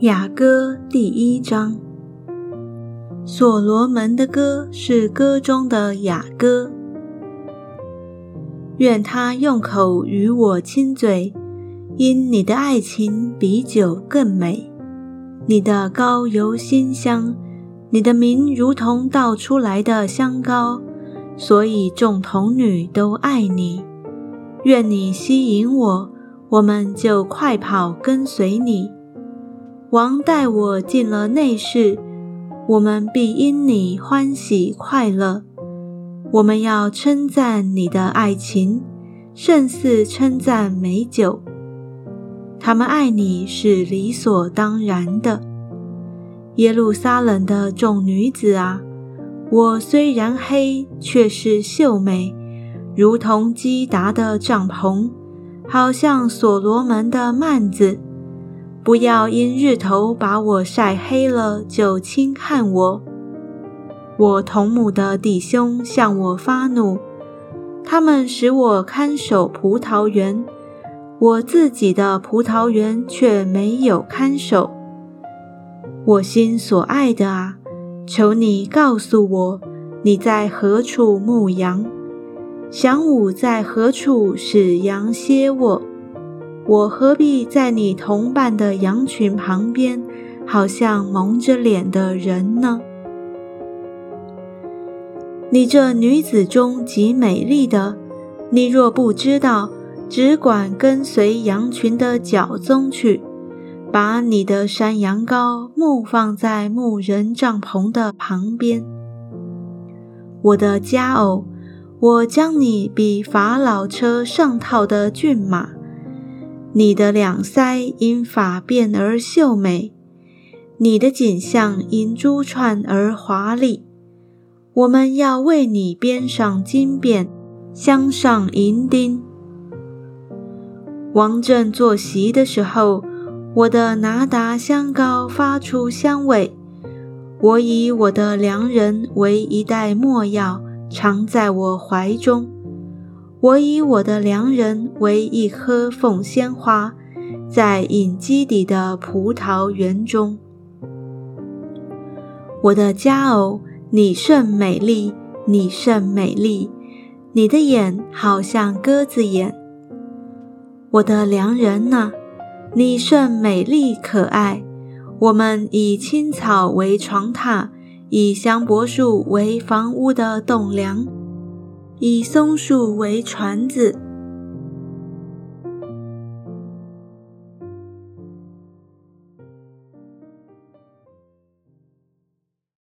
雅歌第一章，所罗门的歌是歌中的雅歌。愿他用口与我亲嘴，因你的爱情比酒更美，你的膏油馨香，你的名如同倒出来的香膏，所以众童女都爱你。愿你吸引我，我们就快跑跟随你。王带我进了内室，我们必因你欢喜快乐。我们要称赞你的爱情，胜似称赞美酒。他们爱你是理所当然的。耶路撒冷的众女子啊，我虽然黑，却是秀美，如同基达的帐篷，好像所罗门的幔子。不要因日头把我晒黑了就轻看我。我同母的弟兄向我发怒，他们使我看守葡萄园，我自己的葡萄园却没有看守。我心所爱的啊，求你告诉我，你在何处牧羊？晌午在何处使羊歇卧？我何必在你同伴的羊群旁边，好像蒙着脸的人呢？你这女子中极美丽的，你若不知道，只管跟随羊群的脚踪去，把你的山羊羔牧放在牧人帐篷的旁边。我的佳偶，我将你比法老车上套的骏马。你的两腮因发辫而秀美，你的颈项因珠串而华丽。我们要为你编上金辫，镶上银钉。王正坐席的时候，我的拿达香膏发出香味。我以我的良人为一袋墨药，藏在我怀中。我以我的良人为一棵凤仙花，在隐基底的葡萄园中。我的佳偶，你甚美丽，你甚美丽，你的眼好像鸽子眼。我的良人呐，你甚美丽可爱。我们以青草为床榻，以香柏树为房屋的栋梁。以松鼠为船子。